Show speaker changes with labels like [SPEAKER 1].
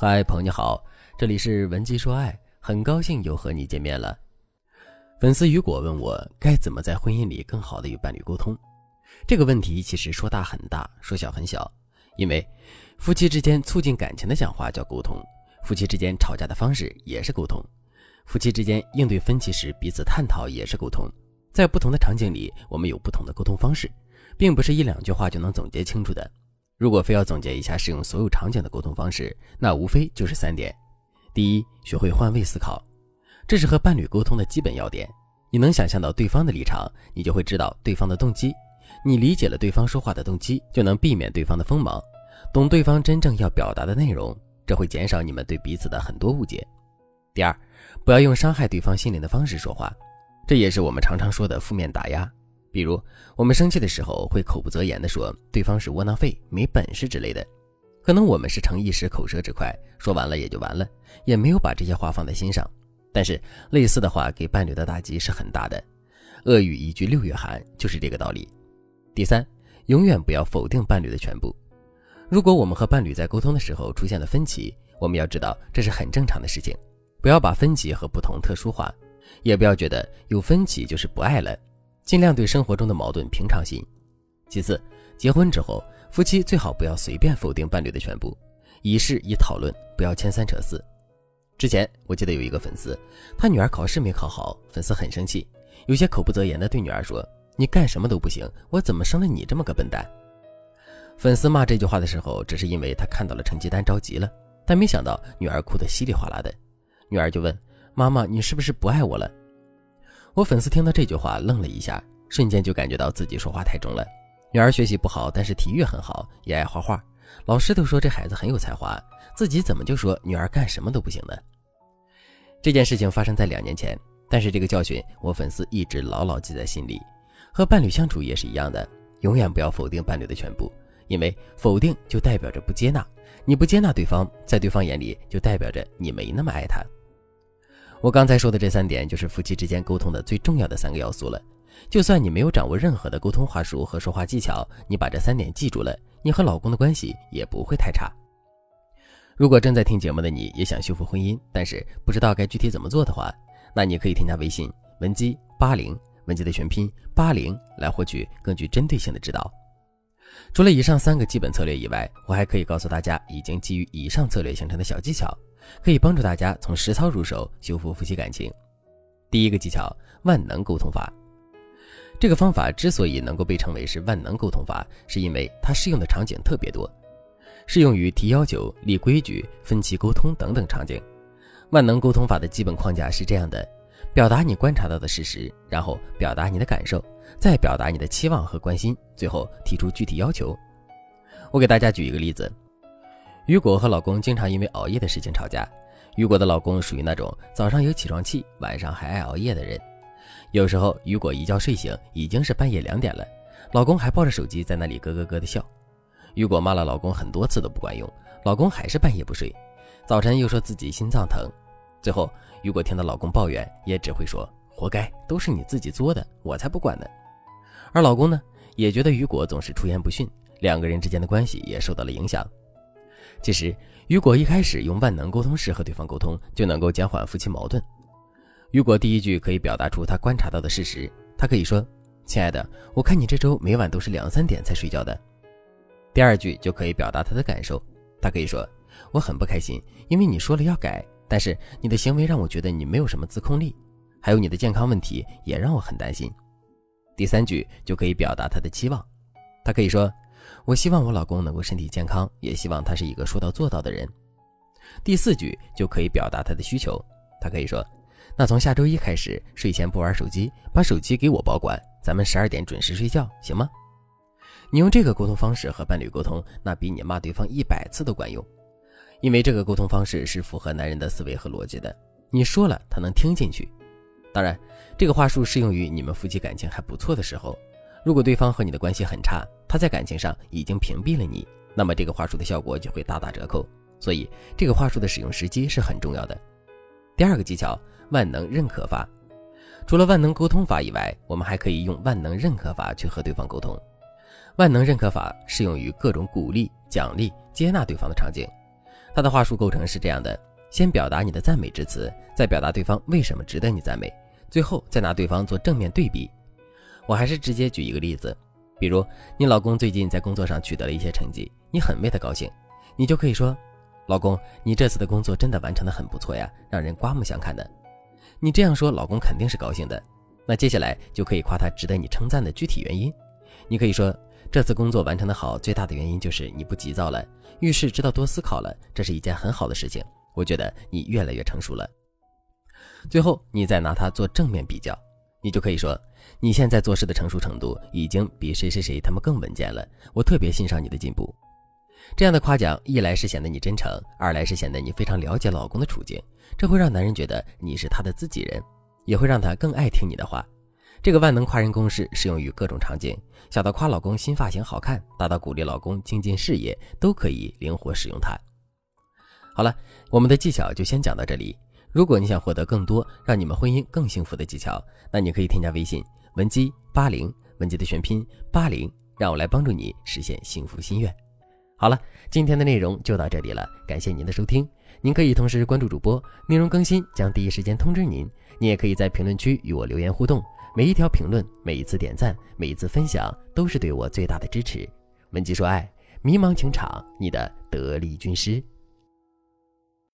[SPEAKER 1] 嗨，朋友你好，这里是文姬说爱，很高兴又和你见面了。粉丝雨果问我该怎么在婚姻里更好的与伴侣沟通。这个问题其实说大很大，说小很小，因为夫妻之间促进感情的讲话叫沟通，夫妻之间吵架的方式也是沟通，夫妻之间应对分歧时彼此探讨也是沟通。在不同的场景里，我们有不同的沟通方式，并不是一两句话就能总结清楚的。如果非要总结一下适用所有场景的沟通方式，那无非就是三点：第一，学会换位思考，这是和伴侣沟通的基本要点。你能想象到对方的立场，你就会知道对方的动机。你理解了对方说话的动机，就能避免对方的锋芒，懂对方真正要表达的内容，这会减少你们对彼此的很多误解。第二，不要用伤害对方心灵的方式说话，这也是我们常常说的负面打压。比如，我们生气的时候会口不择言地说对方是窝囊废、没本事之类的，可能我们是逞一时口舌之快，说完了也就完了，也没有把这些话放在心上。但是类似的话给伴侣的打击是很大的。恶语一句六月寒，就是这个道理。第三，永远不要否定伴侣的全部。如果我们和伴侣在沟通的时候出现了分歧，我们要知道这是很正常的事情，不要把分歧和不同特殊化，也不要觉得有分歧就是不爱了。尽量对生活中的矛盾平常心。其次，结婚之后，夫妻最好不要随便否定伴侣的全部，以事以讨论，不要牵三扯四。之前我记得有一个粉丝，他女儿考试没考好，粉丝很生气，有些口不择言的对女儿说：“你干什么都不行，我怎么生了你这么个笨蛋？”粉丝骂这句话的时候，只是因为他看到了成绩单着急了，但没想到女儿哭得稀里哗啦的，女儿就问：“妈妈，你是不是不爱我了？”我粉丝听到这句话愣了一下，瞬间就感觉到自己说话太重了。女儿学习不好，但是体育很好，也爱画画。老师都说这孩子很有才华，自己怎么就说女儿干什么都不行呢？这件事情发生在两年前，但是这个教训我粉丝一直牢牢记在心里。和伴侣相处也是一样的，永远不要否定伴侣的全部，因为否定就代表着不接纳。你不接纳对方，在对方眼里就代表着你没那么爱他。我刚才说的这三点，就是夫妻之间沟通的最重要的三个要素了。就算你没有掌握任何的沟通话术和说话技巧，你把这三点记住了，你和老公的关系也不会太差。如果正在听节目的你也想修复婚姻，但是不知道该具体怎么做的话，那你可以添加微信文姬八零，文姬的全拼八零，来获取更具针对性的指导。除了以上三个基本策略以外，我还可以告诉大家已经基于以上策略形成的小技巧。可以帮助大家从实操入手修复夫妻感情。第一个技巧：万能沟通法。这个方法之所以能够被称为是万能沟通法，是因为它适用的场景特别多，适用于提要求、立规矩、分歧沟通等等场景。万能沟通法的基本框架是这样的：表达你观察到的事实，然后表达你的感受，再表达你的期望和关心，最后提出具体要求。我给大家举一个例子。雨果和老公经常因为熬夜的事情吵架。雨果的老公属于那种早上有起床气，晚上还爱熬夜的人。有时候雨果一觉睡醒已经是半夜两点了，老公还抱着手机在那里咯咯咯的笑。雨果骂了老公很多次都不管用，老公还是半夜不睡，早晨又说自己心脏疼。最后雨果听到老公抱怨，也只会说活该，都是你自己作的，我才不管呢。而老公呢，也觉得雨果总是出言不逊，两个人之间的关系也受到了影响。其实，雨果一开始用万能沟通式和对方沟通，就能够减缓夫妻矛盾。雨果第一句可以表达出他观察到的事实，他可以说：“亲爱的，我看你这周每晚都是两三点才睡觉的。”第二句就可以表达他的感受，他可以说：“我很不开心，因为你说了要改，但是你的行为让我觉得你没有什么自控力，还有你的健康问题也让我很担心。”第三句就可以表达他的期望，他可以说。我希望我老公能够身体健康，也希望他是一个说到做到的人。第四句就可以表达他的需求，他可以说：“那从下周一开始，睡前不玩手机，把手机给我保管，咱们十二点准时睡觉，行吗？”你用这个沟通方式和伴侣沟通，那比你骂对方一百次都管用，因为这个沟通方式是符合男人的思维和逻辑的。你说了，他能听进去。当然，这个话术适用于你们夫妻感情还不错的时候。如果对方和你的关系很差，他在感情上已经屏蔽了你，那么这个话术的效果就会大打折扣。所以，这个话术的使用时机是很重要的。第二个技巧，万能认可法。除了万能沟通法以外，我们还可以用万能认可法去和对方沟通。万能认可法适用于各种鼓励、奖励、接纳对方的场景。他的话术构成是这样的：先表达你的赞美之词，再表达对方为什么值得你赞美，最后再拿对方做正面对比。我还是直接举一个例子，比如你老公最近在工作上取得了一些成绩，你很为他高兴，你就可以说：“老公，你这次的工作真的完成的很不错呀，让人刮目相看的。”你这样说，老公肯定是高兴的。那接下来就可以夸他值得你称赞的具体原因。你可以说：“这次工作完成的好，最大的原因就是你不急躁了，遇事知道多思考了，这是一件很好的事情。我觉得你越来越成熟了。”最后，你再拿他做正面比较。你就可以说，你现在做事的成熟程度已经比谁谁谁他们更稳健了。我特别欣赏你的进步。这样的夸奖，一来是显得你真诚，二来是显得你非常了解老公的处境，这会让男人觉得你是他的自己人，也会让他更爱听你的话。这个万能夸人公式适用于各种场景，小到夸老公新发型好看，大到鼓励老公精进事业，都可以灵活使用它。好了，我们的技巧就先讲到这里。如果你想获得更多让你们婚姻更幸福的技巧，那你可以添加微信文姬八零，文姬的全拼八零，让我来帮助你实现幸福心愿。好了，今天的内容就到这里了，感谢您的收听。您可以同时关注主播，内容更新将第一时间通知您。你也可以在评论区与我留言互动，每一条评论、每一次点赞、每一次分享，都是对我最大的支持。文姬说爱，迷茫情场，你的得力军师。